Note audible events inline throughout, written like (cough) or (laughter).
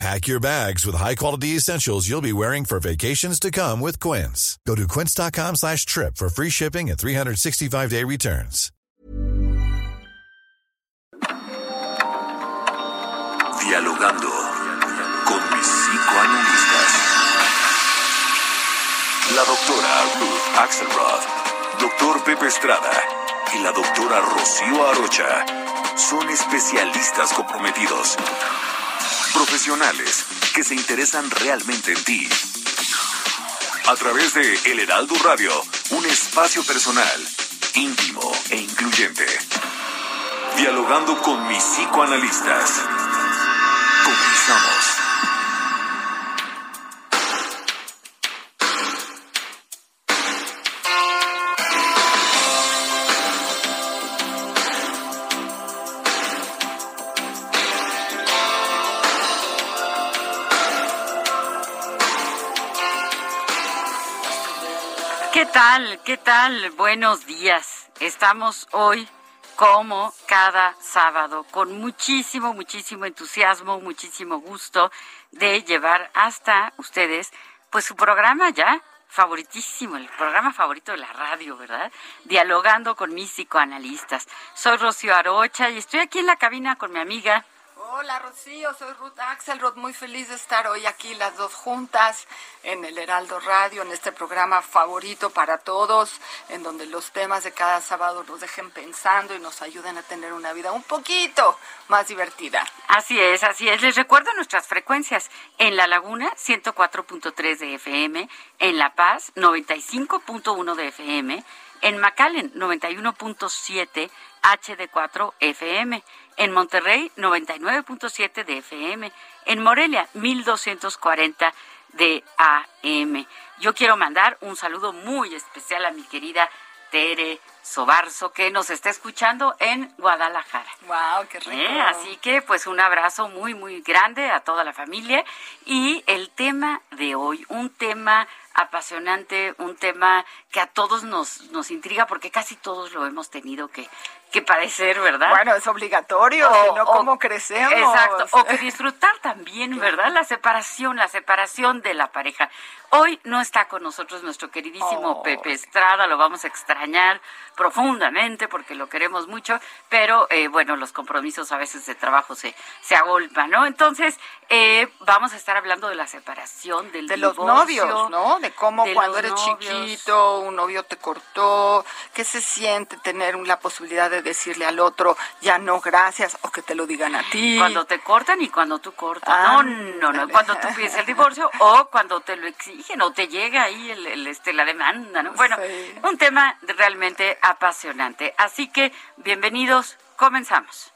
Pack your bags with high-quality essentials you'll be wearing for vacations to come with Quince. Go to quince.com slash trip for free shipping and 365-day returns. Dialogando con mis psicoanalistas. La doctora Ruth Axelrod, doctor Pepe Estrada y la doctora Rocío Arocha son especialistas comprometidos Profesionales que se interesan realmente en ti. A través de El Heraldo Radio, un espacio personal, íntimo e incluyente. Dialogando con mis psicoanalistas. Comenzamos. ¿Qué tal? Buenos días. Estamos hoy como cada sábado con muchísimo, muchísimo entusiasmo, muchísimo gusto de llevar hasta ustedes pues su programa ya favoritísimo, el programa favorito de la radio, ¿verdad? Dialogando con mis psicoanalistas. Soy Rocío Arocha y estoy aquí en la cabina con mi amiga Hola Rocío, soy Ruth Axelrod, muy feliz de estar hoy aquí las dos juntas en el Heraldo Radio, en este programa favorito para todos, en donde los temas de cada sábado nos dejen pensando y nos ayuden a tener una vida un poquito más divertida. Así es, así es. Les recuerdo nuestras frecuencias. En La Laguna, 104.3 de FM, en La Paz, 95.1 de FM, en McAllen, 91.7 HD4 FM en Monterrey 99.7 de FM, en Morelia 1240 de AM. Yo quiero mandar un saludo muy especial a mi querida Tere Sobarzo que nos está escuchando en Guadalajara. Wow, qué rico. ¿Eh? Así que pues un abrazo muy muy grande a toda la familia y el tema de hoy, un tema apasionante, un tema que a todos nos, nos intriga porque casi todos lo hemos tenido que, que padecer, ¿verdad? Bueno, es obligatorio, o, no, ¿cómo crecemos? Exacto, o que (laughs) disfrutar también, ¿verdad? La separación, la separación de la pareja. Hoy no está con nosotros nuestro queridísimo Oh. Pepe Estrada, lo vamos a extrañar profundamente porque lo queremos mucho, pero eh, bueno, los compromisos a veces de trabajo se, se agolpan, ¿no? Entonces, eh, vamos a estar hablando de la separación, del de los divorcio, novios, ¿no? De cómo de cuando los eres novios. chiquito, un novio te cortó, qué se siente tener la posibilidad de decirle al otro, ya no, gracias, o que te lo digan a ti. Cuando te cortan y cuando tú cortas. Ah, no, no, no. Cuando tú pides el divorcio o cuando te lo exigen o te llega ahí el, el, este, la demanda, ¿no? Bueno, Sí. un tema realmente apasionante. Así que, bienvenidos, comenzamos.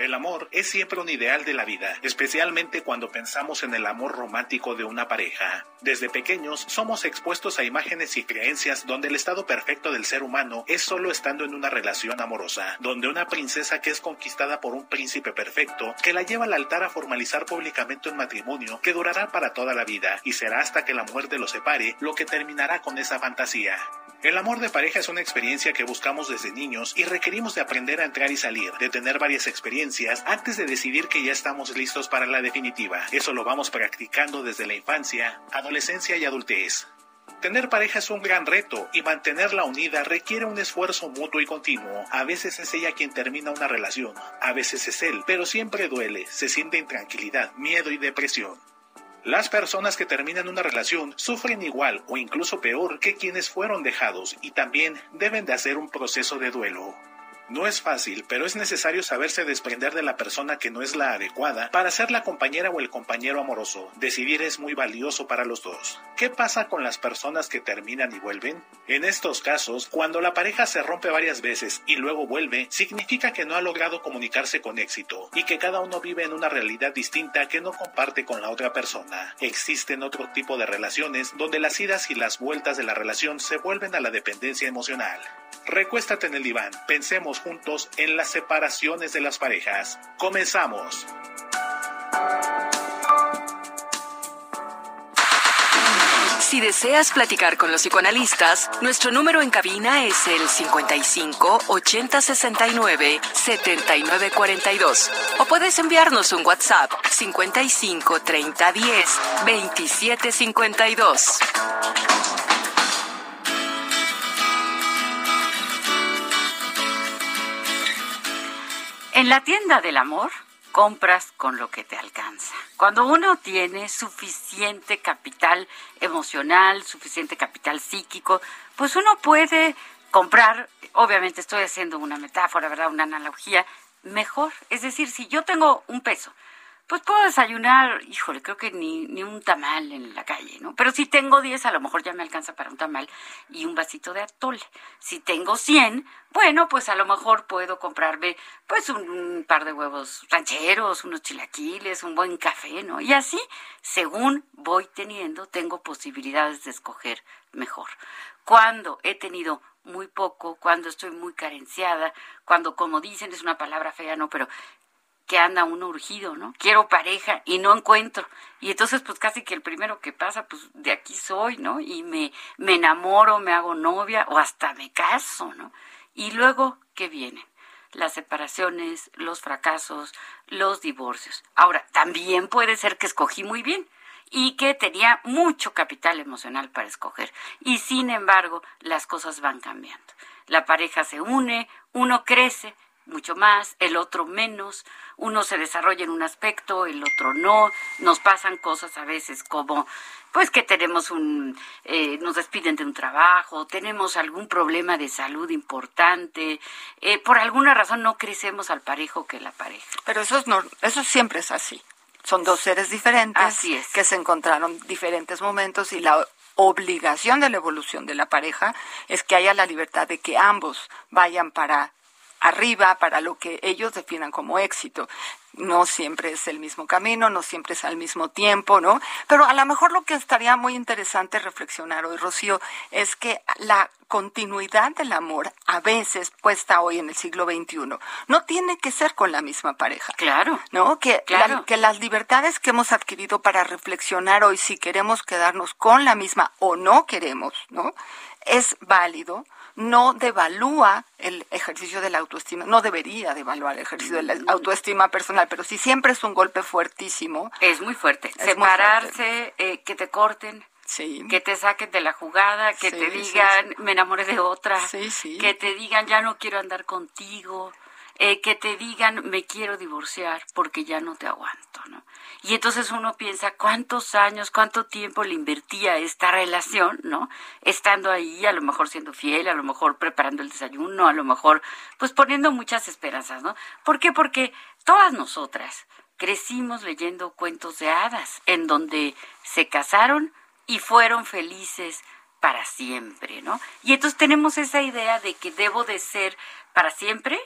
El amor es siempre un ideal de la vida, especialmente cuando pensamos en el amor romántico de una pareja. Desde pequeños somos expuestos a imágenes y creencias donde el estado perfecto del ser humano es solo estando en una relación amorosa, donde una princesa que es conquistada por un príncipe perfecto, que la lleva al altar a formalizar públicamente un matrimonio que durará para toda la vida y será hasta que la muerte los separe lo que terminará con esa fantasía. El amor de pareja es una experiencia que buscamos desde niños y requerimos de aprender a entrar y salir, de tener varias experiencias antes de decidir que ya estamos listos para la definitiva. Eso lo vamos practicando desde la infancia, adolescencia y adultez. Tener pareja es un gran reto y mantenerla unida requiere un esfuerzo mutuo y continuo. A veces es ella quien termina una relación, a veces es él, pero siempre duele, se siente intranquilidad, miedo y depresión. Las personas que terminan una relación sufren igual o incluso peor que quienes fueron dejados y también deben de hacer un proceso de duelo. No es fácil, pero es necesario saberse desprender de la persona que no es la adecuada para ser la compañera o el compañero amoroso. Decidir es muy valioso para los dos. ¿Qué pasa con las personas que terminan y vuelven? En estos casos, cuando la pareja se rompe varias veces y luego vuelve, significa que no ha logrado comunicarse con éxito y que cada uno vive en una realidad distinta que no comparte con la otra persona. Existen otro tipo de relaciones donde las idas y las vueltas de la relación se vuelven a la dependencia emocional. Recuéstate en el diván, pensemos juntos en las separaciones de las parejas. Comenzamos. Si deseas platicar con los psicoanalistas, nuestro número en cabina es el 55 80 69 79 42. O puedes enviarnos un WhatsApp 55 30 10 27 52. En la tienda del amor compras con lo que te alcanza. Cuando uno tiene suficiente capital emocional, suficiente capital psíquico, pues uno puede comprar, obviamente estoy haciendo una metáfora, ¿verdad? Una analogía, mejor. Es decir, si yo tengo un peso pues puedo desayunar, híjole, creo que ni, ni un tamal en la calle, ¿no? Pero si tengo 10, a lo mejor ya me alcanza para un tamal y un vasito de atole. Si tengo 100, bueno, pues a lo mejor puedo comprarme pues un, par de huevos rancheros, unos chilaquiles, un buen café, ¿no? Y así, según voy teniendo, tengo posibilidades de escoger mejor. Cuando he tenido muy poco, cuando estoy muy carenciada, cuando, como dicen, es una palabra fea, ¿no? Pero que anda uno urgido, ¿no? Quiero pareja y no encuentro. Y entonces, pues casi que el primero que pasa, pues de aquí soy, ¿no? Y me, me enamoro, me hago novia o hasta me caso, ¿no? Y luego, ¿qué viene? Las separaciones, los fracasos, los divorcios. Ahora, también puede ser que escogí muy bien y que tenía mucho capital emocional para escoger. Y sin embargo, las cosas van cambiando. La pareja se une, uno crece, mucho más, el otro menos, uno se desarrolla en un aspecto, el otro no, nos pasan cosas a veces como pues que tenemos un, eh, nos despiden de un trabajo, tenemos algún problema de salud importante, eh, por alguna razón no crecemos al parejo que la pareja. Pero eso, es no, eso siempre es así. Son dos seres diferentes que se encontraron diferentes momentos y la obligación de la evolución de la pareja es que haya la libertad de que ambos vayan para arriba para lo que ellos definan como éxito. No siempre es el mismo camino, no siempre es al mismo tiempo, ¿no? Pero a lo mejor lo que estaría muy interesante reflexionar hoy, Rocío, es que la continuidad del amor, a veces puesta hoy en el siglo XXI, no tiene que ser con la misma pareja. Claro. ¿No? Que, que las libertades que hemos adquirido para reflexionar hoy si queremos quedarnos con la misma o no queremos, ¿no? Es válido no devalúa el ejercicio de la autoestima, no debería devaluar el ejercicio de la mm. autoestima personal, pero si siempre es un golpe fuertísimo. Es muy fuerte. Separarse, eh, que te corten. Que te saquen de la jugada, que te digan me enamoré de otra, que te digan ya no quiero andar contigo, eh, que te digan me quiero divorciar porque ya no te aguanto, ¿no? Y entonces uno piensa cuántos años, cuánto tiempo le invertía esta relación, ¿no? Estando ahí, a lo mejor siendo fiel, a lo mejor preparando el desayuno, a lo mejor pues poniendo muchas esperanzas, ¿no? ¿Por qué? Porque todas nosotras crecimos leyendo cuentos de hadas en donde se casaron y fueron felices para siempre, ¿no? Y entonces tenemos esa idea de que debo de ser para siempre,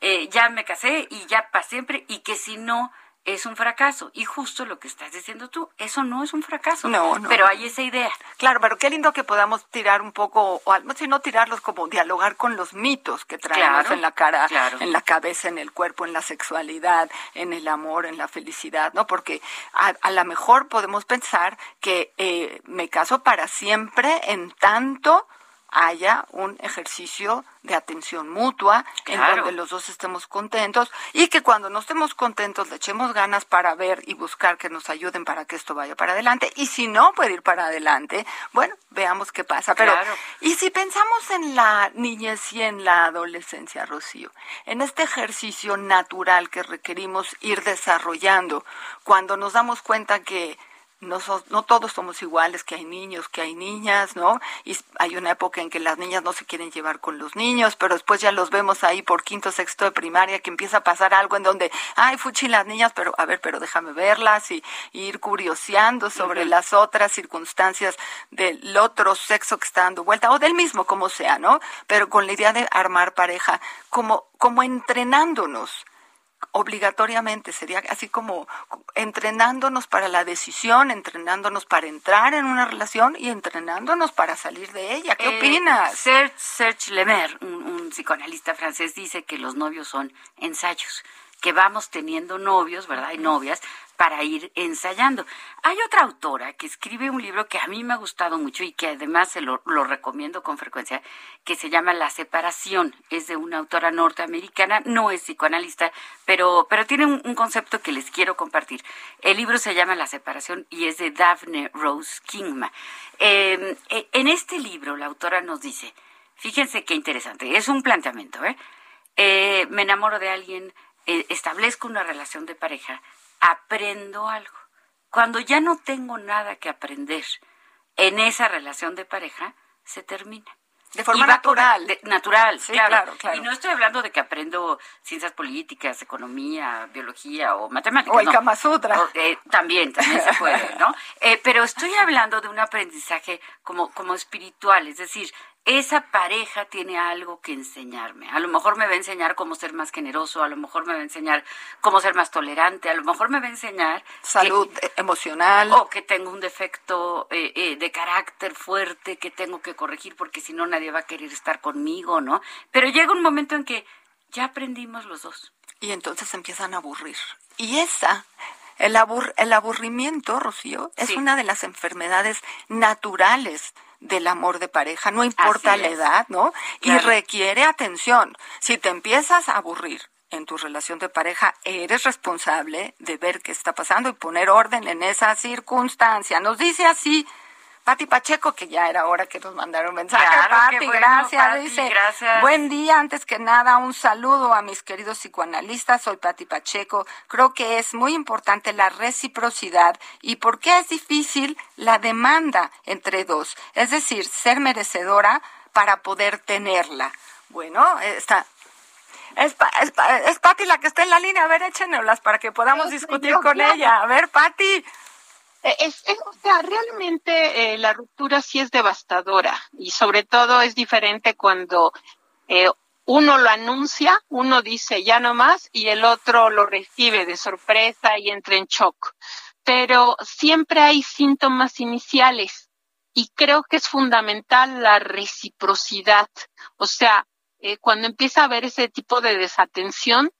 eh, ya me casé y ya para siempre, y que si no es un fracaso. Y justo lo que estás diciendo tú, eso no es un fracaso. No, no. Pero hay esa idea. Claro, pero qué lindo que podamos tirar un poco, o si no tirarlos, como dialogar con los mitos que traemos en la cara, en la cabeza, en el cuerpo, en la sexualidad, en el amor, en la felicidad, ¿no? Porque a, a lo mejor podemos pensar que eh, me caso para siempre en tanto haya un ejercicio de atención mutua en donde los dos estemos contentos y que cuando no estemos contentos le echemos ganas para ver y buscar que nos ayuden para que esto vaya para adelante. Y si no puede ir para adelante, bueno, veamos qué pasa. Pero y si pensamos en la niñez y en la adolescencia, Rocío, en este ejercicio natural que requerimos ir desarrollando cuando nos damos cuenta que no, no todos somos iguales, que hay niños, que hay niñas, ¿no? Y hay una época en que las niñas no se quieren llevar con los niños, pero después ya los vemos ahí por quinto, sexto de primaria, que empieza a pasar algo en donde, ay, fuchi las niñas, pero a ver, pero déjame verlas y, ir curioseando sobre las otras circunstancias del otro sexo que está dando vuelta, o del mismo, como sea, ¿no? Pero con la idea de armar pareja, como, como entrenándonos obligatoriamente, sería así como entrenándonos para la decisión, entrenándonos para entrar en una relación y entrenándonos para salir de ella. ¿Qué eh, opinas? Serge, Serge Lemaire, un psicoanalista francés, dice que los novios son ensayos que vamos teniendo novios, ¿verdad? Y novias para ir ensayando. Hay otra autora que escribe un libro que a mí me ha gustado mucho y que además se lo, recomiendo con frecuencia, que se llama La separación. Es de una autora norteamericana, no es psicoanalista, pero, pero tiene un, concepto que les quiero compartir. El libro se llama La separación y es de Daphne Rose Kingma. Em, e, en este libro la autora nos dice, fíjense qué interesante, es un planteamiento, ¿eh? eh me enamoro de alguien, eh, establezco una relación de pareja, aprendo algo. Cuando ya no tengo nada que aprender en esa relación de pareja, se termina. De forma natural. natural, claro. Y no estoy hablando de que aprendo ciencias políticas, economía, biología o matemáticas. O el Kama Sutra. Eh, también, también se puede, ¿no? (laughs) Eh, pero estoy hablando de un aprendizaje como, como espiritual, es decir, esa pareja tiene algo que enseñarme. A lo mejor me va a enseñar cómo ser más generoso, a lo mejor me va a enseñar cómo ser más tolerante, a lo mejor me va a enseñar salud emocional o que tengo un defecto eh, eh, de carácter fuerte que tengo que corregir porque si no nadie va a querer estar conmigo, ¿no? Pero llega un momento en que ya aprendimos los dos. Y entonces empiezan a aburrir. Y esa el, el aburrimiento, Rocío, es una de las enfermedades naturales del amor de pareja, no importa la edad, ¿no? Y requiere atención. Si te empiezas a aburrir en tu relación de pareja, eres responsable de ver qué está pasando y poner orden en esa circunstancia. Nos dice así Pati Pacheco, que ya era hora que nos mandara un mensaje. Pati, gracias. Dice, buen día, antes que nada, un saludo a mis queridos psicoanalistas. Soy Pati Pacheco. Creo que es muy importante la reciprocidad y por qué es difícil la demanda entre dos. Es decir, ser merecedora para poder tenerla. Bueno, está, es, es, es Pati la que está en la línea. A ver, échenoslas para que podamos discutir con ella. A ver, Pati. Eh, es, o sea, realmente eh, la ruptura sí es devastadora y sobre todo es diferente cuando eh, uno lo anuncia, uno dice ya no más y el otro lo recibe de sorpresa y entra en shock. Pero siempre hay síntomas iniciales y creo que es fundamental la reciprocidad. O sea, cuando empieza a haber ese tipo de desatención,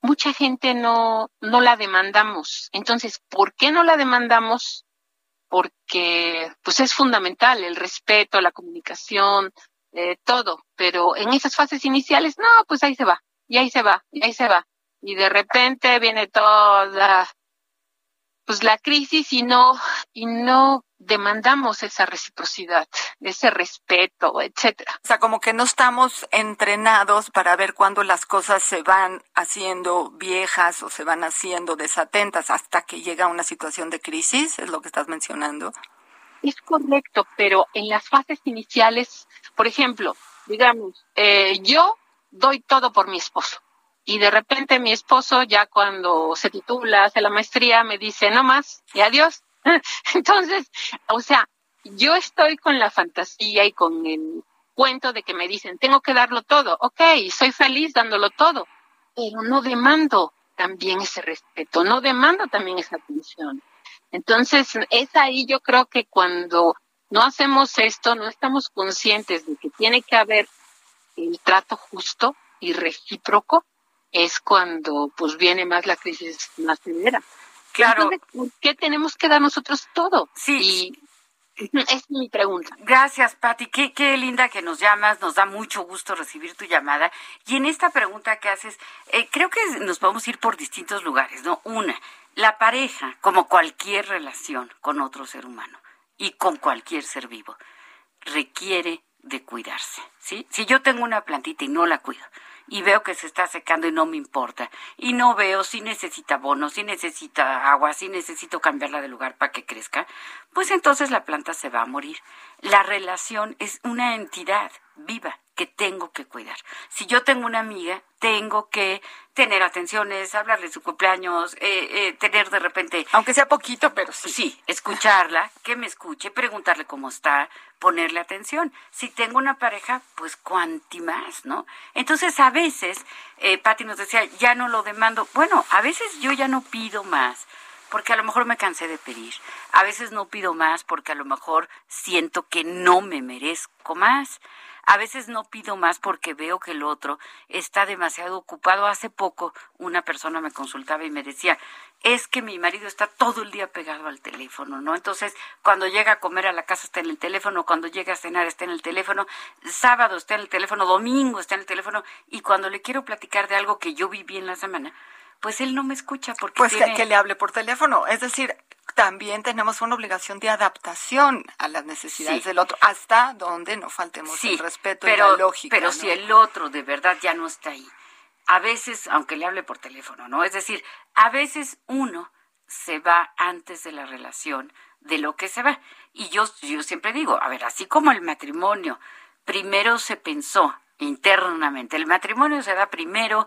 mucha gente no, no la demandamos. Entonces, ¿por qué no la demandamos? Porque pues es fundamental el respeto, la comunicación, eh, todo, pero en esas fases iniciales, no, pues ahí se va, y ahí se va, y ahí se va. Y de repente viene toda pues la crisis y no, y no demandamos esa reciprocidad, ese respeto, etcétera. O sea, como que no estamos entrenados para ver cuándo las cosas se van haciendo viejas o se van haciendo desatentas hasta que llega una situación de crisis, es lo que estás mencionando. Es correcto, pero en las fases iniciales, por ejemplo, digamos, eh, yo doy todo por mi esposo y de repente mi esposo ya cuando se titula, hace la maestría, me dice, no más y adiós. (laughs) Entonces, o sea, yo estoy con la fantasía y con el cuento de que me dicen, tengo que darlo todo. Ok, soy feliz dándolo todo, pero no demando también ese respeto, no demando también esa atención. Entonces, es ahí yo creo que cuando no hacemos esto, no estamos conscientes de que tiene que haber el trato justo y recíproco, es cuando pues viene más la crisis más severa. Claro. ¿por qué tenemos que dar nosotros todo? Sí. Y (clears throat) es mi pregunta. Gracias, Patti. Qué, qué linda que nos llamas. Nos da mucho gusto recibir tu llamada. Y en esta pregunta que haces, eh, creo que nos podemos ir por distintos lugares, ¿no? Una, la pareja, como cualquier relación con otro ser humano y con cualquier ser vivo, requiere de cuidarse, ¿sí? Si yo tengo una plantita y no la cuido, y veo que se está secando y no me importa. Y no veo si necesita bono, si necesita agua, si necesito cambiarla de lugar para que crezca, pues entonces la planta se va a morir. La relación es una entidad viva que tengo que cuidar. Si yo tengo una amiga, tengo que tener atenciones, hablarle su cumpleaños, eh, eh, tener de repente... Aunque sea poquito, pero sí. Sí, escucharla, que me escuche, preguntarle cómo está, ponerle atención. Si tengo una pareja, pues cuanti más, ¿no? Entonces, a veces, eh, Patti nos decía, ya no lo demando. Bueno, a veces yo ya no pido más porque a lo mejor me cansé de pedir. A veces no pido más porque a lo mejor siento que no me merezco más. A veces no pido más porque veo que el otro está demasiado ocupado. Hace poco una persona me consultaba y me decía, es que mi marido está todo el día pegado al teléfono, ¿no? Entonces, cuando llega a comer a la casa está en el teléfono, cuando llega a cenar está en el teléfono, sábado está en el teléfono, domingo está en el teléfono, y cuando le quiero platicar de algo que yo viví en la semana, pues él no me escucha porque pues que, le hable por teléfono es decir también tenemos una obligación de adaptación a las necesidades del otro hasta donde no faltemos el respeto pero, y la lógica pero si el otro de verdad ya no está ahí a veces aunque le hable por teléfono no es decir a veces uno se va antes de la relación de lo que se va. Y yo yo siempre digo a ver así como el matrimonio primero se pensó internamente el matrimonio se da primero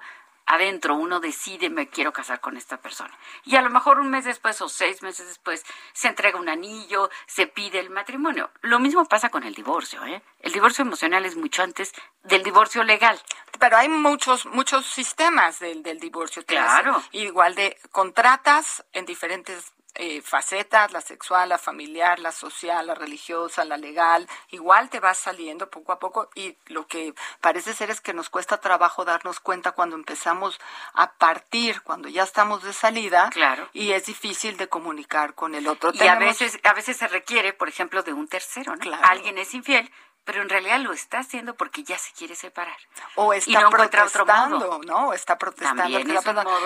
adentro uno decide me quiero casar con esta persona. Y a lo mejor un mes después o seis meses después se entrega un anillo, se pide el matrimonio. Lo mismo pasa con el divorcio, ¿eh? El divorcio emocional es mucho antes del divorcio legal. Pero hay muchos muchos sistemas del, del divorcio. Claro. Igual de contratas en diferentes eh, facetas, la sexual, la familiar, la social, la religiosa, la legal, igual te vas saliendo poco a poco y lo que parece ser es que nos cuesta trabajo darnos cuenta cuando empezamos a partir, cuando ya estamos de salida claro. y es difícil de comunicar con el otro. Y a veces a veces se requiere, por ejemplo, de un tercero, ¿no? Alguien es infiel, pero en realidad lo está haciendo porque ya se quiere separar. O está protestando, ¿no? está protestando.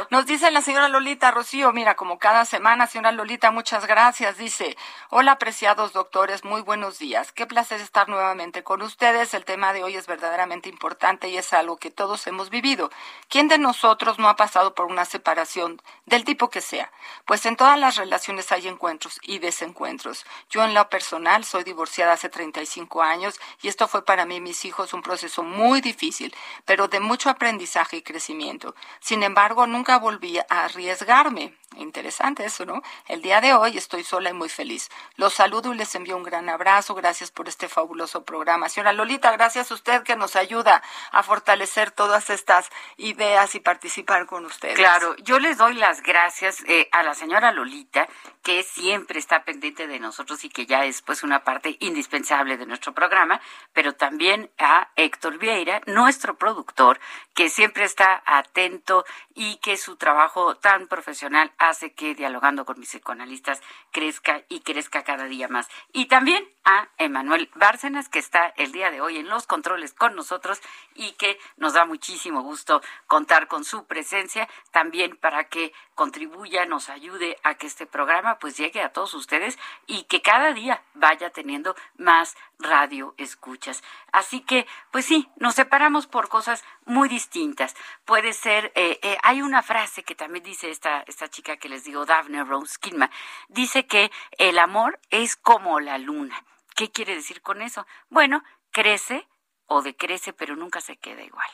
Nos dice la señora Lolita Rocío, mira, como cada semana, señora Lolita, muchas gracias. Dice, hola apreciados doctores, muy buenos días. Qué placer estar nuevamente con ustedes. El tema de hoy es verdaderamente importante y es algo que todos hemos vivido. ¿Quién de nosotros no ha pasado por una separación del tipo que sea? Pues en todas las relaciones hay encuentros y desencuentros. Yo en lo personal soy divorciada hace 35 años y esto fue para mí mis hijos un proceso muy difícil, pero de mucho aprendizaje y crecimiento. Sin embargo, nunca volví a arriesgarme. Interesante eso, ¿no? El día de hoy estoy sola y muy feliz. Los saludo y les envío un gran abrazo. Gracias por este fabuloso programa. Señora Lolita, gracias a usted que nos ayuda a fortalecer todas estas ideas y participar con ustedes. Claro, yo les doy las gracias eh, a la señora Lolita, que siempre está pendiente de nosotros y que ya es pues una parte indispensable de nuestro programa, pero también a Héctor Vieira, nuestro productor, que siempre está atento y que su trabajo tan profesional hace que dialogando con mis psicoanalistas crezca y crezca cada día más. Y también a Emanuel Bárcenas, que está el día de hoy en los controles con nosotros y que nos da muchísimo gusto contar con su presencia también para que contribuya, nos ayude a que este programa pues llegue a todos ustedes y que cada día vaya teniendo más radio escuchas. Así que, pues sí, nos separamos por cosas muy distintas. Puede ser, eh, eh, hay una frase que también dice esta, esta chica que les digo, Daphne Rose Kinma, dice que el amor es como la luna. ¿Qué quiere decir con eso? Bueno, crece o decrece, pero nunca se queda igual.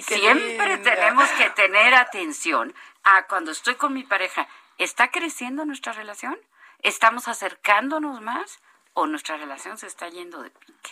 Siempre tenemos que tener atención a cuando estoy con mi pareja. ¿Está creciendo nuestra relación? ¿Estamos acercándonos más? ¿O nuestra relación se está yendo de pique?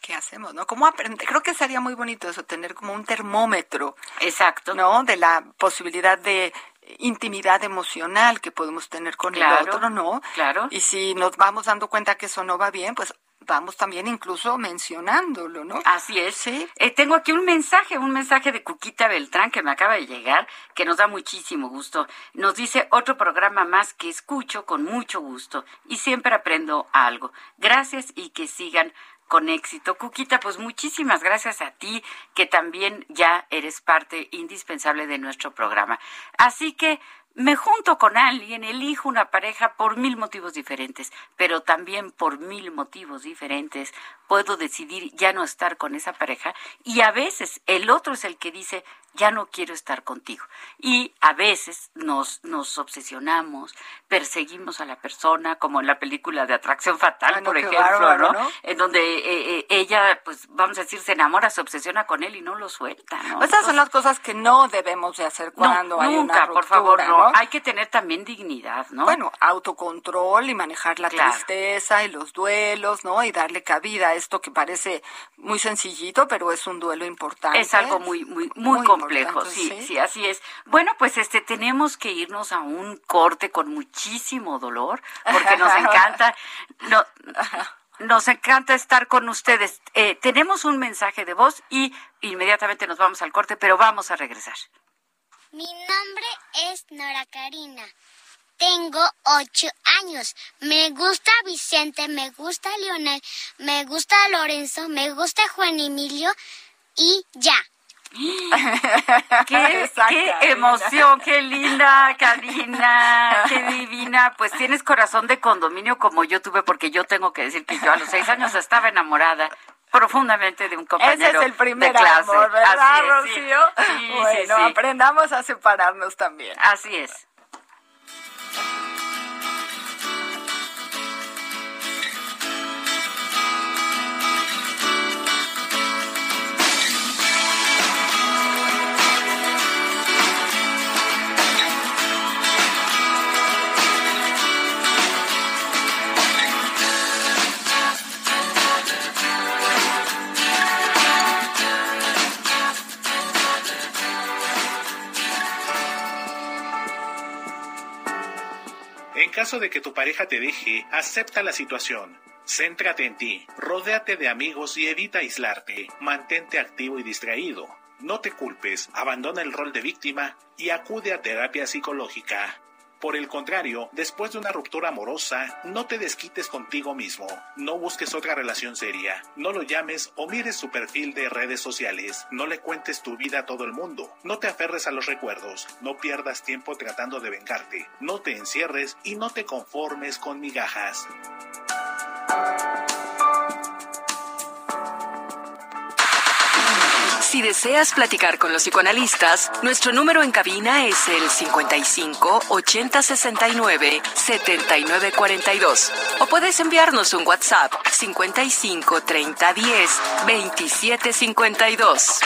¿Qué hacemos? ¿No? ¿Cómo aprender? Creo que sería muy bonito eso, tener como un termómetro. Exacto. ¿No? De la posibilidad de intimidad emocional que podemos tener con el otro, ¿no? Claro. Y si nos vamos dando cuenta que eso no va bien, pues vamos también incluso mencionándolo, ¿no? Así es. Sí. Eh, tengo aquí un mensaje, un mensaje de Cuquita Beltrán que me acaba de llegar, que nos da muchísimo gusto. Nos dice otro programa más que escucho con mucho gusto y siempre aprendo algo. Gracias y que sigan con éxito. Cuquita, pues muchísimas gracias a ti, que también ya eres parte indispensable de nuestro programa. Así que me junto con alguien, elijo una pareja por mil motivos diferentes, pero también por mil motivos diferentes puedo decidir ya no estar con esa pareja y a veces el otro es el que dice ya no quiero estar contigo. Y a veces nos, nos obsesionamos, perseguimos a la persona, como en la película de Atracción Fatal, por ejemplo, ¿no? En donde eh, eh, ella, pues vamos a decir, se enamora, se obsesiona con él y no lo suelta, ¿no? Esas son las cosas que no debemos de hacer cuando hay una ruptura, por favor, no. Hay que tener también dignidad, ¿no? Bueno, autocontrol y manejar la tristeza y los duelos, ¿no? Y darle cabida a esto que parece muy sencillito, pero es un duelo importante. Es algo muy, muy, muy, complejo, sí, sí, así es. Bueno, pues este tenemos que irnos a un corte con muchísimo dolor, porque nos (laughs) encanta, no, nos encanta estar con ustedes. Eh, tenemos un mensaje de voz y inmediatamente nos vamos al corte, pero vamos a regresar. Mi nombre es Nora Karina. Tengo ocho años. Me gusta Vicente, me gusta Leonel, me gusta Lorenzo, me gusta Juan Emilio y ya. (laughs) qué, emoción, qué linda, Karina, qué divina. Pues tienes corazón de condominio como yo tuve, porque yo tengo que decir que yo a los seis años estaba enamorada profundamente de un compañero Ese es el primer amor, ¿verdad, Rocío? bueno, aprendamos a separarnos también. Así es. Caso de que tu pareja te deje, acepta la situación. Céntrate en ti, rodéate de amigos y evita aislarte. Mantente activo y distraído. No te culpes, abandona el rol de víctima y acude a terapia psicológica. Por el contrario, después de una ruptura amorosa, no te desquites contigo mismo, no busques otra relación seria, no lo llames o mires su perfil de redes sociales, no le cuentes tu vida a todo el mundo, no te aferres a los recuerdos, no pierdas tiempo tratando de vengarte, no te encierres y no te conformes con migajas. Si deseas platicar con los psicoanalistas, nuestro número en cabina es el 55 80 69 79 42. O puedes enviarnos un WhatsApp 55 30 10 27 52.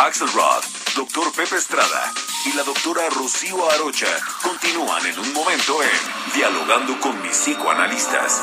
Axelrod, doctor Pepe Estrada y la doctora Rocío Arocha continúan en un momento en Dialogando con mis psicoanalistas.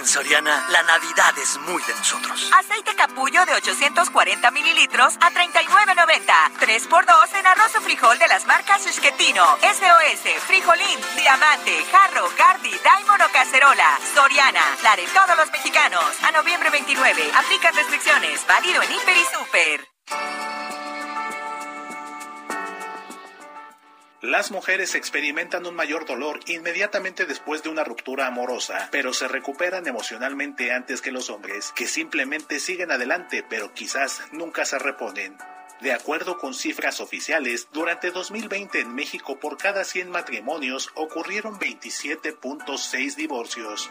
En Soriana, la Navidad es muy de nosotros. Aceite capullo de 840 mililitros a 39.90. 3x2 en arroz o frijol de las marcas Esquetino, SOS, Frijolín, Diamante, Jarro, Gardi, Daimon o Cacerola. Soriana, la de todos los mexicanos. A noviembre 29. Aplica restricciones. Válido en Hiper y Super. Las mujeres experimentan un mayor dolor inmediatamente después de una ruptura amorosa, pero se recuperan emocionalmente antes que los hombres, que simplemente siguen adelante, pero quizás nunca se reponen. De acuerdo con cifras oficiales, durante 2020 en México por cada 100 matrimonios ocurrieron 27.6 divorcios.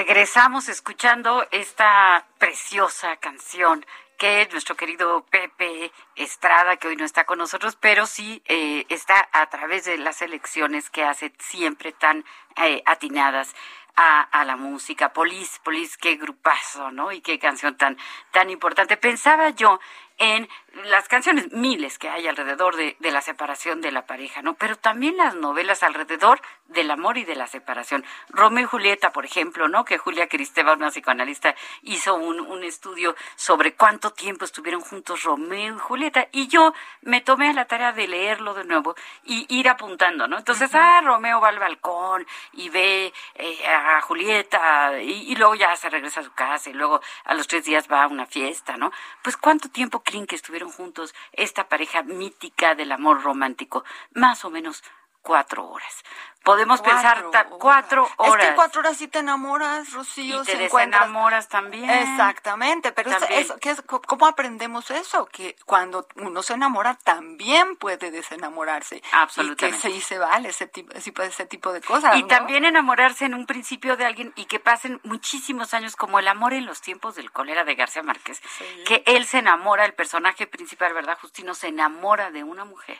Regresamos escuchando esta preciosa canción que nuestro querido Pepe Estrada, que hoy no está con nosotros, pero sí eh, está a través de las elecciones que hace siempre tan eh, atinadas a, a, la música. Polis, Polis, qué grupazo, ¿no? Y qué canción tan, tan importante. Pensaba yo en las canciones miles que hay alrededor de, de, la separación de la pareja, ¿no? Pero también las novelas alrededor del amor y de la separación. Romeo y Julieta, por ejemplo, ¿no? Que Julia Cristeva, una psicoanalista, hizo un, un estudio sobre cuánto tiempo estuvieron juntos Romeo y Julieta. Y yo me tomé a la tarea de leerlo de nuevo y ir apuntando, ¿no? Entonces, uh -huh. ah, Romeo va al balcón y ve eh, a Julieta y, y luego ya se regresa a su casa y luego a los tres días va a una fiesta, ¿no? Pues cuánto tiempo creen que estuvieron juntos esta pareja mítica del amor romántico, más o menos cuatro horas. Podemos cuatro pensar cuatro horas. Es que cuatro horas sí te enamoras, Rocío. Y te se desenamoras también. Exactamente, pero También. ¿qué es- ¿cómo aprendemos eso? Que cuando uno se enamora también puede desenamorarse. Absolutamente. Y que sí se vale ese tipo, ese tipo- ese tipo de cosas. Y ¿no? también enamorarse en un principio de alguien y que pasen muchísimos años como el amor en los tiempos del cólera de García Márquez, Sí. que él se enamora, el personaje principal, ¿verdad? Justino se enamora de una mujer.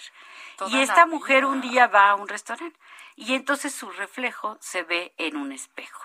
Toda y esta mujer vida. un día va a un restaurante y entonces su reflejo se ve en un espejo.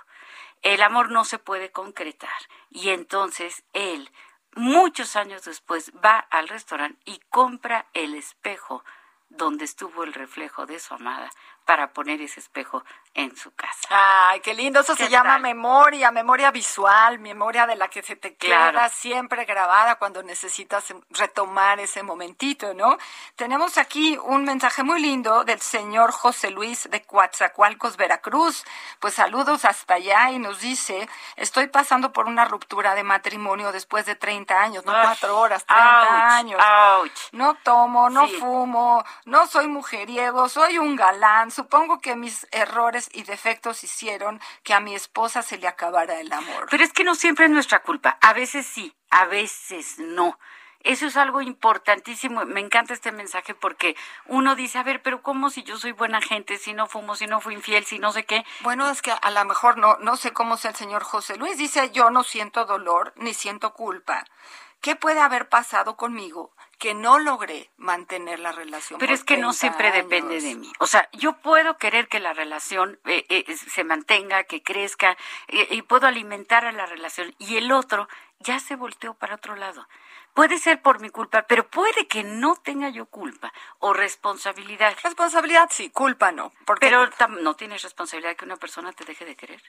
El amor no se puede concretar y entonces él, muchos años después, va al restaurante y compra el espejo donde estuvo el reflejo de su amada para poner ese espejo en su casa. Ay, qué lindo, eso ¿Qué se llama memoria, memoria visual, memoria de la que se te queda Claro. siempre grabada cuando necesitas retomar ese momentito, ¿no? Tenemos aquí un mensaje muy lindo del señor José Luis de Coatzacoalcos, Veracruz. Pues saludos hasta allá y nos dice, estoy pasando por una ruptura de matrimonio después de 30 años, no cuatro horas, 30 ouch, años. ouch. No tomo, no Sí. fumo, no soy mujeriego, soy un galán. Supongo que mis errores y defectos hicieron que a mi esposa se le acabara el amor. Pero es que no siempre es nuestra culpa. A veces sí, a veces no. Eso es algo importantísimo. Me encanta este mensaje porque uno dice, a ver, pero ¿cómo si yo soy buena gente, si no fumo, si no fui infiel, si no sé qué? Bueno, es que a lo mejor no, no sé cómo sea el señor José Luis. Dice, yo no siento dolor ni siento culpa. ¿Qué puede haber pasado conmigo que no logré mantener la relación? Pero por es que no 30 siempre depende de mí. O sea, yo puedo querer que la relación eh, eh, se mantenga, que crezca, eh, y puedo alimentar a la relación, y el otro ya se volteó para otro lado. Puede ser por mi culpa, pero puede que no tenga yo culpa o responsabilidad. Responsabilidad sí, culpa no. Porque Pero no tienes responsabilidad que una persona te deje de querer.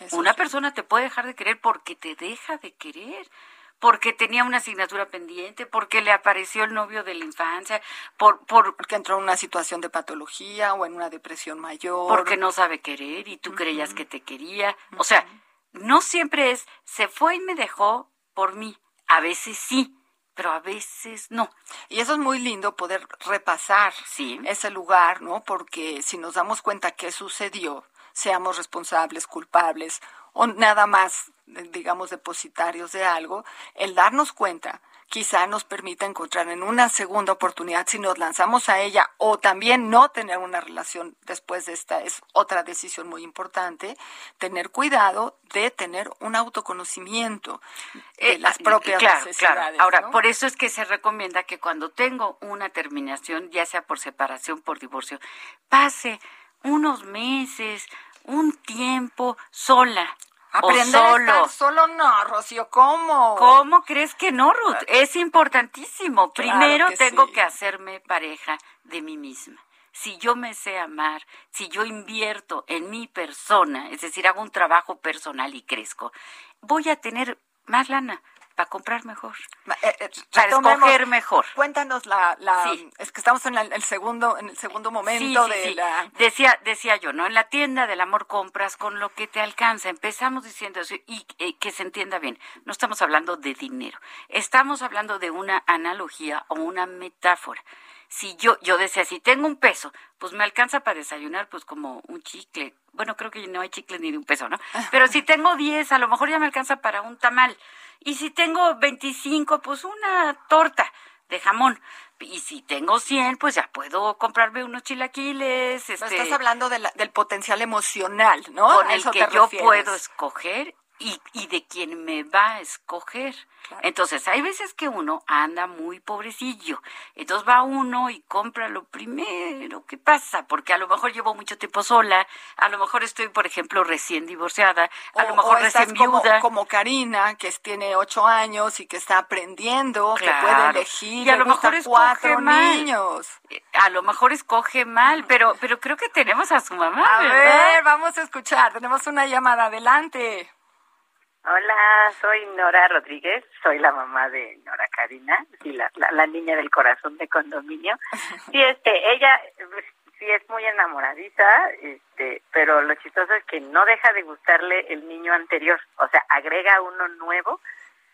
Eso Una sí. persona te puede dejar de querer porque te deja de querer, porque tenía una asignatura pendiente, porque le apareció el novio de la infancia, por, por, porque entró en una situación de patología o en una depresión mayor. porque no sabe querer y tú creías que te quería. O sea, no siempre es se fue y me dejó por mí. A veces sí, pero a veces no. Y eso es muy lindo poder repasar Sí. ese lugar, ¿no? Porque si nos damos cuenta qué sucedió, seamos responsables, culpables o nada más, eh, digamos, depositarios de algo, el darnos cuenta quizá nos permita encontrar en una segunda oportunidad si nos lanzamos a ella o también no tener una relación después de esta es otra decisión muy importante, tener cuidado de tener un autoconocimiento de Eh, las propias claro, necesidades. Claro. Ahora, ¿no? por eso es que se recomienda que cuando tengo una terminación, ya sea por separación, por divorcio, pase unos meses, un tiempo sola. Aprender o a solo. estar solo no, Rocío, ¿cómo? ¿Cómo crees que no, Ruth? Es importantísimo. Claro Primero que tengo sí. que hacerme pareja de mí misma. Si yo me sé amar, si yo invierto en mi persona, es decir, hago un trabajo personal y crezco, voy a tener más lana, para comprar mejor, Eh, eh, para retomemos. escoger mejor. Cuéntanos la, la Sí. es que estamos en la- el segundo en el segundo momento Sí, sí, de la Decía, decía yo, ¿no? En la tienda del amor compras con lo que te alcanza. Empezamos diciendo eso y eh, que se entienda bien. No estamos hablando de dinero. Estamos hablando de una analogía o una metáfora. Si yo, yo decía, si tengo un peso, pues me alcanza para desayunar, pues como un chicle. Bueno, creo que no hay chicle ni de un peso, ¿no? Pero si tengo 10, a lo mejor ya me alcanza para un tamal. Y si tengo 25, pues una torta de jamón. Y si tengo 100, pues ya puedo comprarme unos chilaquiles. Pero Este, estás hablando de la- del potencial emocional, ¿no? con ¿A el que yo refieres? puedo escoger y, y de quien me va a escoger. Entonces, hay veces que uno anda muy pobrecillo. Entonces va uno y compra lo primero que pasa, porque a lo mejor llevo mucho tiempo sola, a lo mejor estoy, por ejemplo, recién divorciada, a O- lo mejor o estás recién como, viuda. como Karina, que tiene ocho años y que está aprendiendo, que puede Claro. elegir, Y a le lo mejor escoge cuatro mal. niños. A lo mejor escoge mal, pero, pero creo que tenemos a su mamá, A ¿verdad? ver, vamos a escuchar, tenemos una llamada, adelante. Hola, soy Nora Rodríguez, soy la mamá de Nora Karina, sí, la, la, la niña del corazón de condominio. (laughs) Sí, este, ella sí es muy enamoradiza, este, pero lo chistoso es que no deja de gustarle el niño anterior, o sea, agrega uno nuevo,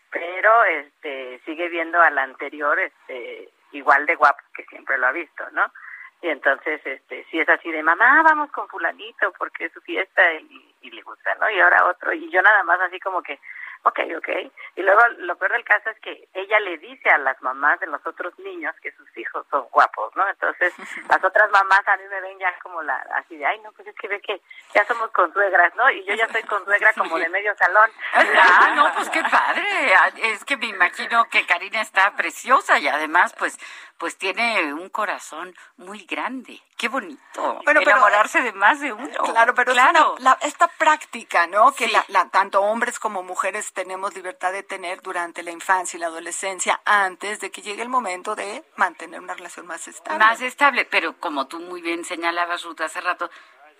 pero este sigue viendo al anterior este igual de guapo que siempre lo ha visto, ¿no? Y entonces, este, si es así de mamá, vamos con fulanito porque es su fiesta y, y le gusta, ¿no? Y ahora otro, y yo nada más así como que, ok, ok. Y luego lo peor del caso es que ella le dice a las mamás de los otros niños que sus hijos son guapos, ¿no? Entonces, (laughs) las otras mamás a mí me ven ya como la, así de, ay, no, pues es que ve que ya somos consuegras, ¿no? Y yo ya soy consuegra (laughs) como de medio salón. Ah, no, (laughs) pues qué padre. Ah, Es que me imagino que Karina está preciosa y además, pues, pues tiene un corazón muy grande. Qué bonito. Bueno, pero- Enamorarse de más de uno. Claro, pero es claro. una- la- esta práctica, ¿no? Que Sí. la- la- tanto hombres como mujeres tenemos libertad de tener durante la infancia y la adolescencia antes de que llegue el momento de mantener una relación más estable. más estable, pero como tú muy bien señalabas, Ruth, hace rato,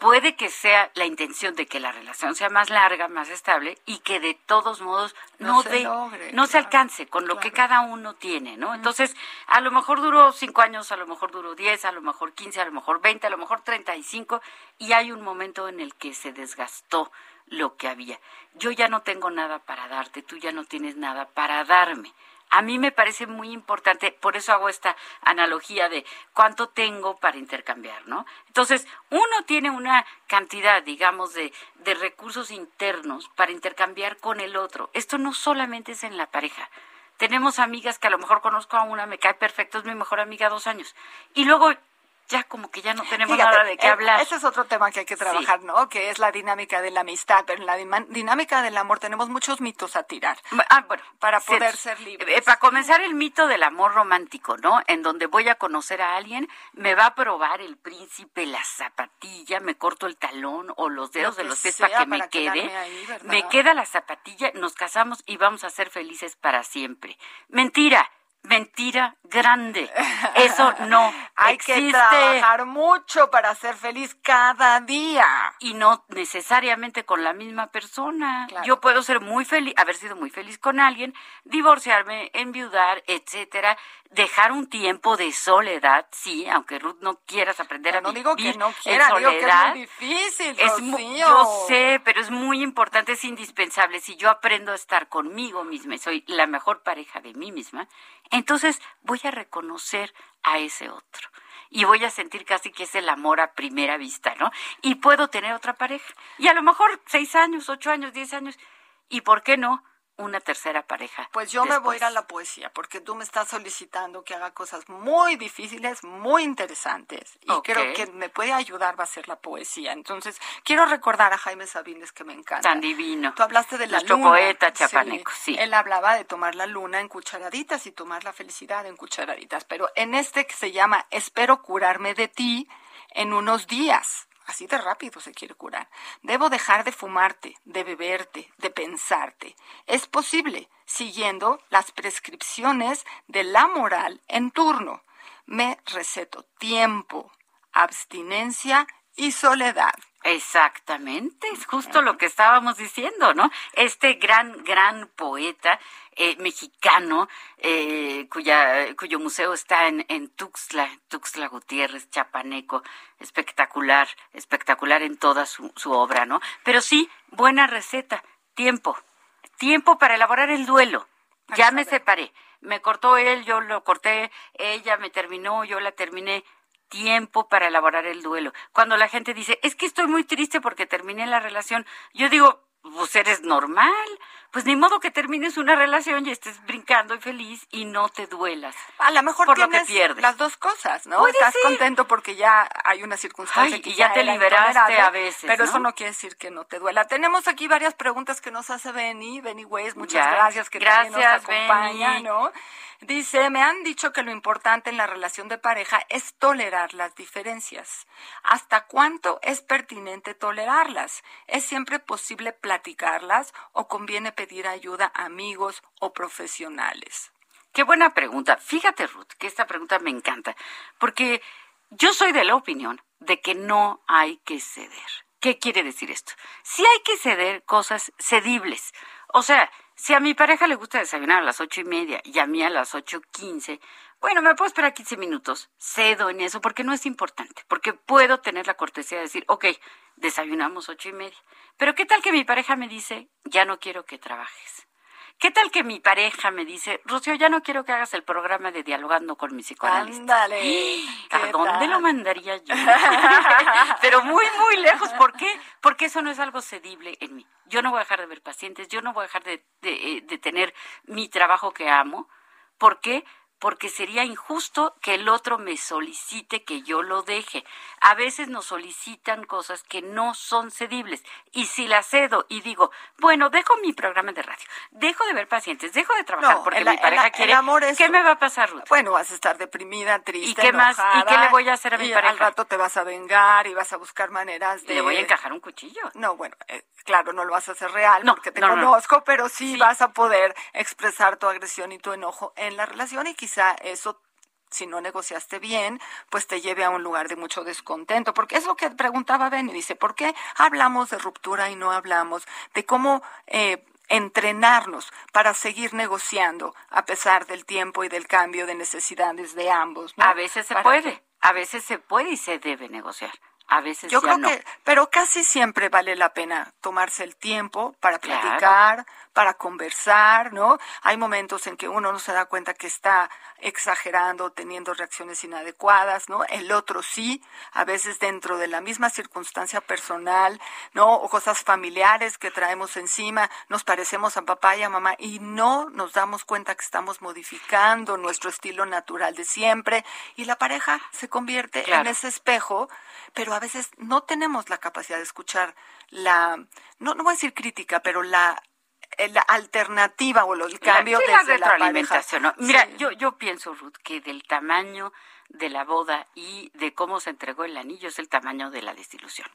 puede que sea la intención de que la relación sea más larga, más estable y que de todos modos No no, se logre, no se alcance con lo que cada uno tiene, ¿no? Entonces, a lo mejor duró cinco años, a lo mejor duró diez, a lo mejor quince, a lo mejor veinte, a lo mejor treinta y cinco, y hay un momento en el que se desgastó lo que había. Yo ya no tengo nada para darte, tú ya no tienes nada para darme. A mí me parece muy importante, por eso hago esta analogía de cuánto tengo para intercambiar, ¿no? Entonces, uno tiene una cantidad, digamos, de, de recursos internos para intercambiar con el otro. Esto no solamente es en la pareja. Tenemos amigas que a lo mejor conozco a una, me cae perfecto, es mi mejor amiga dos años. Y luego ya como que ya no tenemos Fíjate, nada de qué eh, hablar. Ese es otro tema que hay que trabajar, ¿no? Que es la dinámica de la amistad. Pero en la dinámica del amor tenemos muchos mitos a tirar. Ah, bueno, Para poder ser libres. eh, para comenzar el mito del amor romántico, ¿no? En donde voy a conocer a alguien, me va a probar el príncipe la zapatilla, me corto el talón o los dedos Lo de los pies para que me quede. me queda la zapatilla, nos casamos y vamos a ser felices para siempre. Mentira. Mentira grande. Eso (laughs) no Hay existe. que trabajar mucho para ser feliz cada día. y no necesariamente con la misma persona. Claro. Yo puedo ser muy feliz, haber sido muy feliz con alguien, divorciarme, enviudar, etcétera, dejar un tiempo de soledad, sí, aunque Ruth no quieras aprender a No vivir digo que no en quiera, digo que es muy difícil, Es yo sé, pero es muy importante, es indispensable. Si yo aprendo a estar conmigo misma y soy la mejor pareja de mí misma, entonces voy a reconocer a ese otro. Y voy a sentir casi que es el amor a primera vista, ¿no? Y puedo tener otra pareja. Y a lo mejor seis años, ocho años, diez años. ¿Y por qué no? Una tercera pareja. Pues yo me voy a ir a la poesía, porque tú me estás solicitando que haga cosas muy difíciles, muy interesantes. Y creo que me puede ayudar va a ser la poesía. Entonces, quiero recordar a Jaime Sabines, que me encanta. Tan divino. Tú hablaste de la Nuestro luna. poeta chapaneco, sí. Él hablaba de tomar la luna en cucharaditas y tomar la felicidad en cucharaditas. Pero en este que se llama Espero curarme de ti en unos días. Así de rápido se quiere curar. Debo dejar de fumarte, de beberte, de pensarte. Es posible, siguiendo las prescripciones de la moral en turno. Me receto tiempo, abstinencia y soledad. Exactamente, es justo lo que estábamos diciendo, ¿no? Este gran, gran poeta eh, mexicano eh, cuya, cuyo museo está en, en Tuxtla, Tuxtla Gutiérrez, Chapaneco, espectacular, espectacular en toda su, su obra, ¿no? Pero sí, buena receta, tiempo, tiempo para elaborar el duelo. Ya me separé, me cortó él, yo lo corté, ella me terminó, yo la terminé tiempo para elaborar el duelo. Cuando la gente dice, es que estoy muy triste porque terminé la relación, yo digo, pues eres normal, pues ni modo que termines una relación y estés brincando y feliz y no te duelas. A lo mejor por lo que tienes pierdes. las dos cosas, ¿no? Puede Estás ser. contento porque ya hay una circunstancia Ay, que y ya te era liberaste a veces, Pero ¿no? eso no quiere decir que no te duela. Tenemos aquí varias preguntas que nos hace Benny, Benny Weiss, muchas Ya. gracias que también Gracias, nos acompaña, Benny. ¿no? Dice, me han dicho que lo importante en la relación de pareja es tolerar las diferencias. ¿Hasta cuánto es pertinente tolerarlas? ¿Es siempre posible platicarlas o conviene pedir ayuda a amigos o profesionales? Qué buena pregunta. Fíjate, Ruth, que esta pregunta me encanta, porque yo soy de la opinión de que no hay que ceder. ¿Qué quiere decir esto? Sí hay que ceder cosas cedibles. O sea, si a mi pareja le gusta desayunar a las ocho y media y a mí a las ocho quince, bueno, me puedo esperar 15 minutos. Cedo en eso porque no es importante, porque puedo tener la cortesía de decir, ok, desayunamos ocho y media. Pero ¿qué tal que mi pareja me dice, ya no quiero que trabajes? ¿Qué tal que mi pareja me dice, Rocío, ya no quiero que hagas el programa de dialogando con mi psicoanalista? Ándale. ¿A ¿qué dónde tal? lo mandaría yo? (laughs) Pero muy, muy lejos. ¿Por qué? Porque eso no es algo cedible en mí. Yo no voy a dejar de ver pacientes, yo no voy a dejar de, de, eh, de tener mi trabajo que amo. ¿Por qué? Porque sería injusto que el otro me solicite que yo lo deje. A veces nos solicitan cosas que no son cedibles. Y si las cedo y digo, bueno, dejo mi programa de radio, dejo de ver pacientes, dejo de trabajar No, porque el- mi pareja el- el quiere, amor es- ¿qué me va a pasar, Ruth? Bueno, vas a estar deprimida, triste, ¿Y qué más? ¿Y enojada, qué le voy a hacer a mi y pareja? Al rato te vas a vengar y vas a buscar maneras de... Le voy a encajar un cuchillo. No, bueno, eh, claro, no lo vas a hacer real No, porque te no, no, no. conozco, pero sí, Sí. vas a poder expresar tu agresión y tu enojo en la relación y quizá eso si no negociaste bien, pues te lleve a un lugar de mucho descontento. Porque es lo que preguntaba Benny. Dice, ¿por qué hablamos de ruptura y no hablamos de cómo eh, entrenarnos para seguir negociando a pesar del tiempo y del cambio de necesidades de ambos? ¿no? A veces se puede, a veces se puede y se debe negociar. A veces Yo ya creo no. que, pero casi siempre vale la pena tomarse el tiempo para Claro. Para conversar, ¿no? Hay momentos en que uno no se da cuenta que está exagerando, teniendo reacciones inadecuadas, ¿no? El otro sí, a veces dentro de la misma circunstancia personal, ¿no? O cosas familiares que traemos encima, nos parecemos a papá y a mamá y no nos damos cuenta que estamos modificando nuestro estilo natural de siempre y la pareja se convierte Claro. en ese espejo, pero a veces no tenemos la capacidad de escuchar la, no, no voy a decir crítica, pero la, la alternativa o el cambio Sí, la desde la, retroalimentación. ¿no? Mira, Sí. yo, yo pienso, Ruth, que del tamaño de la boda y de cómo se entregó el anillo es el tamaño de la desilusión.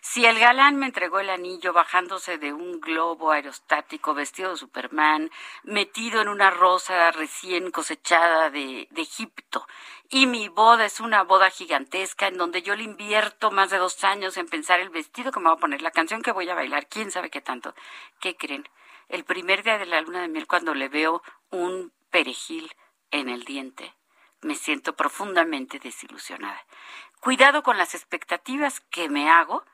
Si el galán me entregó el anillo bajándose de un globo aerostático vestido de Superman, metido en una rosa recién cosechada de, de Egipto, y mi boda es una boda gigantesca en donde yo le invierto más de dos años en pensar el vestido que me voy a poner, la canción que voy a bailar, quién sabe qué tanto, ¿qué creen? El primer día de la luna de miel cuando le veo un perejil en el diente, me siento profundamente desilusionada. Cuidado con las expectativas que me hago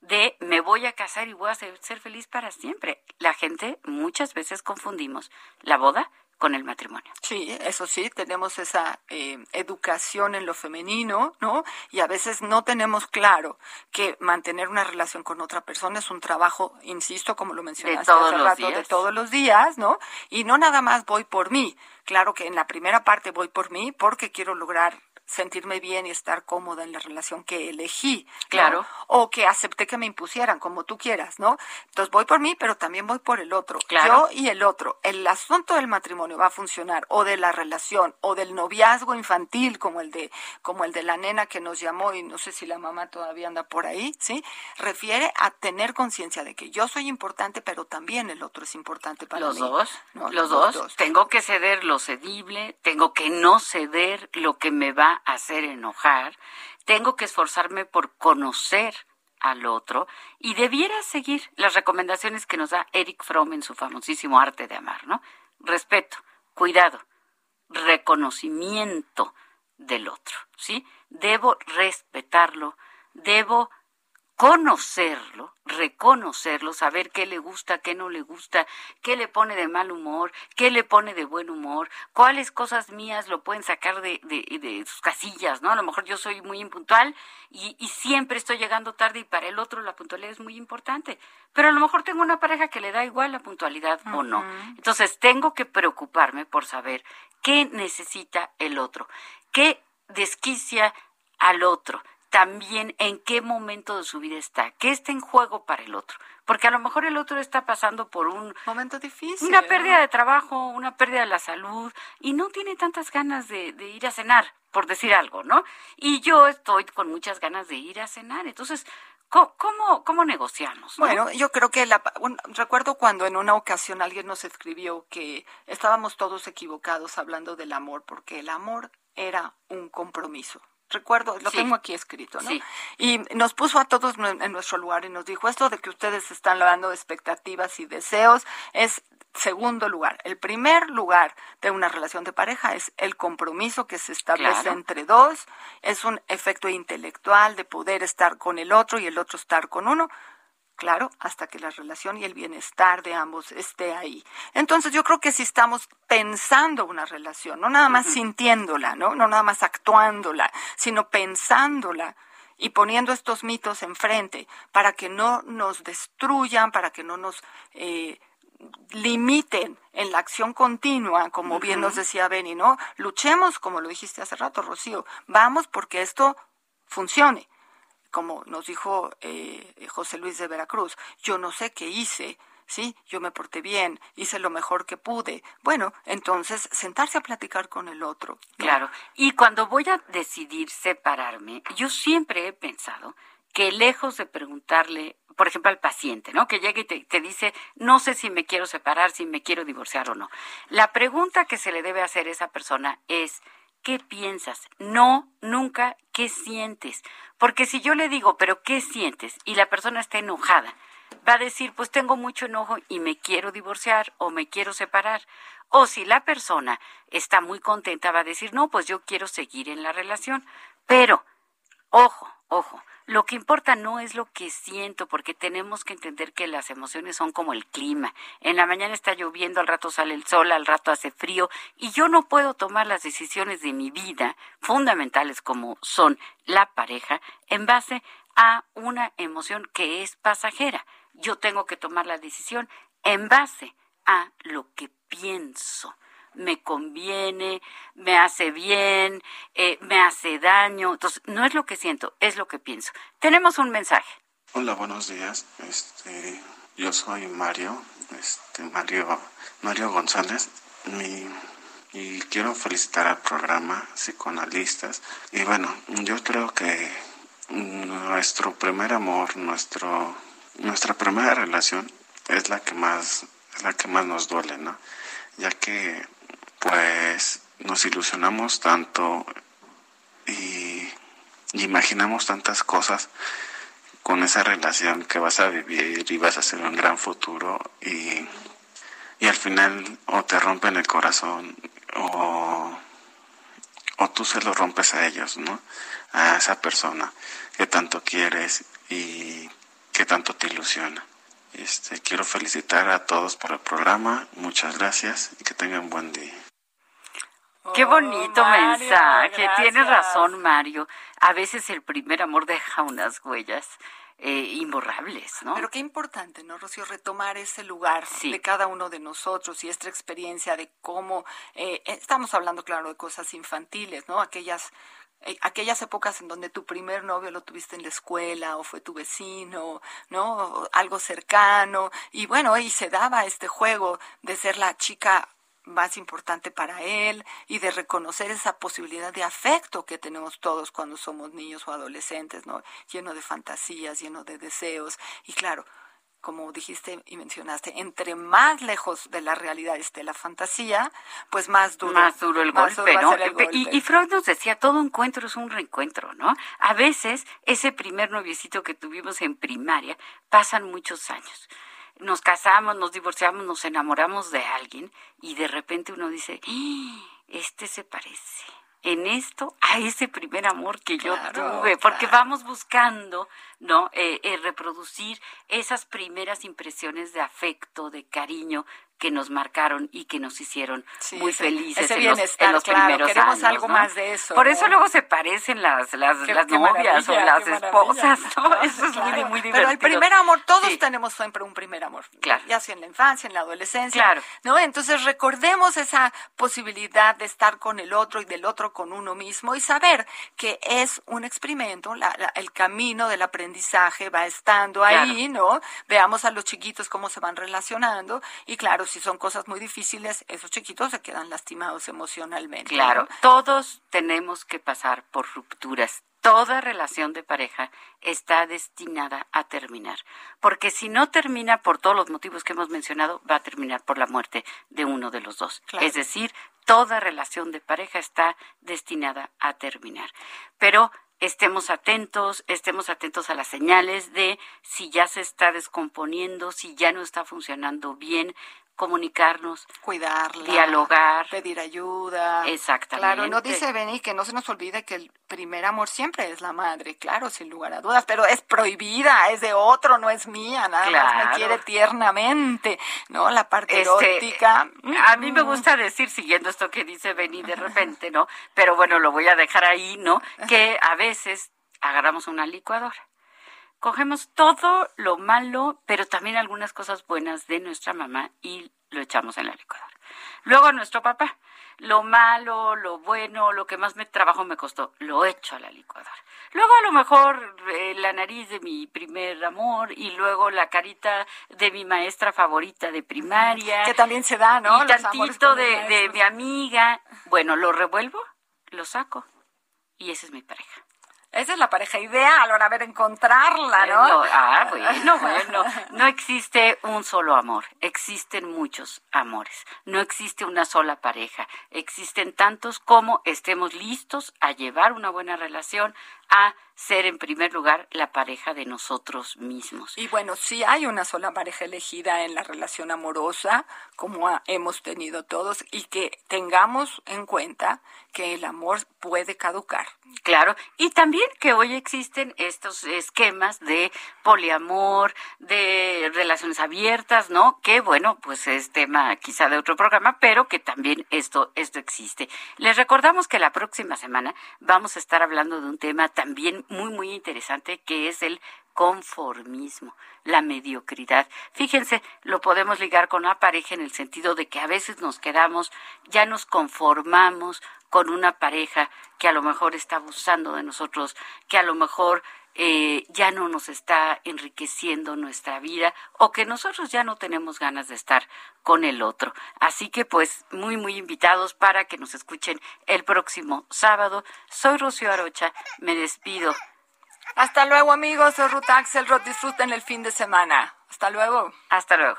de me voy a casar y voy a ser, ser feliz para siempre. La gente muchas veces confundimos la boda con el matrimonio. Sí, eso sí, tenemos esa eh, educación en lo femenino, ¿no? Y a veces no tenemos claro que mantener una relación con otra persona es un trabajo, insisto, como lo mencionaste todos hace rato, de días. todos los días, ¿no? Y no nada más voy por mí. Claro que en la primera parte voy por mí porque quiero lograr sentirme bien y estar cómoda en la relación que elegí. ¿no? Claro. O que acepté que me impusieran, como tú quieras, ¿no? Entonces voy por mí, pero también voy por el otro. Claro. Yo y el otro. El asunto del matrimonio va a funcionar, o de la relación, o del noviazgo infantil, como el de, como el de la nena que nos llamó, y no sé si la mamá todavía anda por ahí, ¿sí? Refiere a tener conciencia de que yo soy importante, pero también el otro es importante para Los mí. dos, ¿no? los dos. Tengo que ceder lo cedible, tengo que no ceder lo que me va hacer enojar, tengo que esforzarme por conocer al otro y debiera seguir las recomendaciones que nos da Eric Fromm en su famosísimo arte de amar, ¿no? Respeto, cuidado, reconocimiento del otro, ¿sí? Debo respetarlo, debo conocerlo, reconocerlo, saber qué le gusta, qué no le gusta, qué le pone de mal humor, qué le pone de buen humor, cuáles cosas mías lo pueden sacar de, de, sus casillas, ¿no? A lo mejor yo soy muy impuntual y, y, siempre estoy llegando tarde y para el otro la puntualidad es muy importante, pero a lo mejor tengo una pareja que le da igual la puntualidad o no. Entonces tengo que preocuparme por saber qué necesita el otro, qué desquicia al otro, también en qué momento de su vida está, qué está en juego para el otro. Porque a lo mejor el otro está pasando por un momento difícil. Una pérdida de trabajo, una pérdida de la salud y no tiene tantas ganas de, ir a cenar, por decir algo, ¿no? Y yo estoy con muchas ganas de ir a cenar. Entonces, ¿Cómo, cómo, negociamos? Bueno, yo creo que la, recuerdo cuando en una ocasión alguien nos escribió que estábamos todos equivocados hablando del amor, porque el amor era un compromiso recuerdo, lo tengo aquí escrito, ¿no? Y nos puso a todos en nuestro lugar y nos dijo, esto de que ustedes están hablando de expectativas y deseos es segundo lugar. El primer lugar de una relación de pareja es el compromiso que se establece entre dos, es un efecto intelectual de poder estar con el otro y el otro estar con uno. Claro, hasta que la relación y el bienestar de ambos esté ahí. Entonces yo creo que si estamos pensando una relación, no nada más sintiéndola, ¿no? no nada más actuándola, sino pensándola y poniendo estos mitos enfrente para que no nos destruyan, para que no nos eh, limiten en la acción continua, como bien nos decía Benny, ¿no? Luchemos, como lo dijiste hace rato, Rocío, vamos porque esto funcione como nos dijo eh, José Luis de Veracruz, yo no sé qué hice, sí, yo me porté bien, hice lo mejor que pude. Bueno, entonces sentarse a platicar con el otro. Claro, y cuando voy a decidir separarme, yo siempre he pensado que lejos de preguntarle, por ejemplo, al paciente, ¿no? Que llegue y te, te, dice, no sé si me quiero separar, si me quiero divorciar o no. La pregunta que se le debe hacer a esa persona es, ¿qué piensas? No, nunca, ¿qué sientes? Porque si yo le digo, pero ¿qué sientes? Y la persona está enojada, va a decir, pues tengo mucho enojo y me quiero divorciar o me quiero separar. O si la persona está muy contenta, va a decir, no, pues yo quiero seguir en la relación. Pero, ojo, ojo, lo que importa no es lo que siento, porque tenemos que entender que las emociones son como el clima. En la mañana está lloviendo, al rato sale el sol, al rato hace frío, y yo no puedo tomar las decisiones de mi vida, fundamentales como son la pareja, en base a una emoción que es pasajera. Yo tengo que tomar la decisión en base a lo que pienso me conviene, me hace bien, eh, me hace daño. Entonces, no es lo que siento, es lo que pienso. Tenemos un mensaje. Hola, buenos días. Este, yo soy Mario, este, Mario, Mario González. y quiero felicitar al programa Psicoanalistas. Y bueno, yo creo que nuestro primer amor, nuestro, nuestra primera relación es la que más, es la que más nos duele, ¿no? Ya que pues nos ilusionamos tanto y, imaginamos tantas cosas con esa relación que vas a vivir y vas a hacer un gran futuro y, y al final o te rompen el corazón o, o tú se lo rompes a ellos, ¿no? A esa persona que tanto quieres y que tanto te ilusiona. Este, quiero felicitar a todos por el programa, muchas gracias y que tengan buen día. Qué bonito mensaje. Tienes razón, Mario. A veces el primer amor deja unas huellas. Eh, imborrables, ¿no? Pero qué importante, ¿no, Rocío? Retomar ese lugar de cada uno de nosotros y esta experiencia de cómo eh, estamos hablando, claro, de cosas infantiles, ¿no? Aquellas eh, aquellas épocas en donde tu primer novio lo tuviste en la escuela o fue tu vecino, ¿no? algo cercano y bueno, y se daba este juego de ser la chica más importante para él y de reconocer esa posibilidad de afecto que tenemos todos cuando somos niños o adolescentes, ¿no? Lleno de fantasías, lleno de deseos y claro, como dijiste y mencionaste, entre más lejos de la realidad esté la fantasía, pues más duro. Más duro el golpe, ¿no? Y, y, Freud nos decía, todo encuentro es un reencuentro, ¿no? A veces ese primer noviecito que tuvimos en primaria pasan muchos años nos casamos, nos divorciamos, nos enamoramos de alguien y de repente uno dice, ¡Ah! este se parece en esto a ese primer amor que yo tuve, porque vamos buscando, ¿no? Eh, eh, reproducir esas primeras impresiones de afecto, de cariño que nos marcaron y que nos hicieron muy felices en, los, en los primeros queremos años. algo más de eso. Por eso luego se parecen las, las, las novias o las esposas, ¿no? Eso es muy, muy divertido. Pero el primer amor, todos tenemos siempre un primer amor. Claro. Ya sea en la infancia, en la adolescencia. Claro. ¿No? Entonces recordemos esa posibilidad de estar con el otro y del otro con uno mismo y saber que es un experimento, la, el camino del aprendizaje va estando ahí, ¿no? Veamos a los chiquitos cómo se van relacionando y claro, si son cosas muy difíciles, esos chiquitos se quedan lastimados emocionalmente. Claro, todos tenemos que pasar por rupturas. Toda relación de pareja está destinada a terminar, porque si no termina por todos los motivos que hemos mencionado, va a terminar por la muerte de uno de los dos. Es decir, toda relación de pareja está destinada a terminar. Pero estemos atentos, estemos atentos a las señales de si ya se está descomponiendo, si ya no está funcionando bien, comunicarnos, cuidarla, dialogar, pedir ayuda. Exactamente. Claro, no dice Benny que no se nos olvide que el primer amor siempre es la madre, claro, sin lugar a dudas, pero es prohibida, es de otro, no es mía, nada más me quiere tiernamente, ¿no? La parte este, erótica. A mí me mm. gusta decir, siguiendo esto que dice Benny de repente, ¿no? Pero bueno, lo voy a dejar ahí, ¿no? Que a veces agarramos una licuadora cogemos todo lo malo, pero también algunas cosas buenas de nuestra mamá y lo echamos en la licuadora. Luego nuestro papá, lo malo, lo bueno, lo que más me trabajo me costó, lo echo a la licuadora. Luego a lo mejor eh, la nariz de mi primer amor y luego la carita de mi maestra favorita de primaria. Que también se da, ¿no? Y tantito de, de mi amiga. Bueno, lo revuelvo, lo saco y esa es mi pareja. Esa es la pareja ideal, ahora a ver encontrarla, ¿no? no ah, bueno, (laughs) bueno. No existe un solo amor, existen muchos amores. No existe una sola pareja, existen tantos como estemos listos a llevar una buena relación, a ser en primer lugar la pareja de nosotros mismos. Y bueno, si hay una sola pareja elegida en la relación amorosa, como hemos tenido todos, y que tengamos en cuenta que el amor puede caducar. Claro, y también que hoy existen estos esquemas de poliamor, de relaciones abiertas, ¿no? Que bueno, pues es tema quizá de otro programa, pero que también esto, esto existe. Les recordamos que la próxima semana vamos a estar hablando de un tema también muy, muy interesante que es el conformismo, la mediocridad. Fíjense, lo podemos ligar con la pareja en el sentido de que a veces nos quedamos, ya nos conformamos con una pareja que a lo mejor está abusando de nosotros, que a lo mejor eh, ya no nos está enriqueciendo nuestra vida o que nosotros ya no tenemos ganas de estar con el otro. Así que pues muy, muy invitados para que nos escuchen el próximo sábado. Soy Rocío Arocha, me despido. Hasta luego amigos, soy Ruth Axelrod, disfruten el fin de semana. Hasta luego. Hasta luego.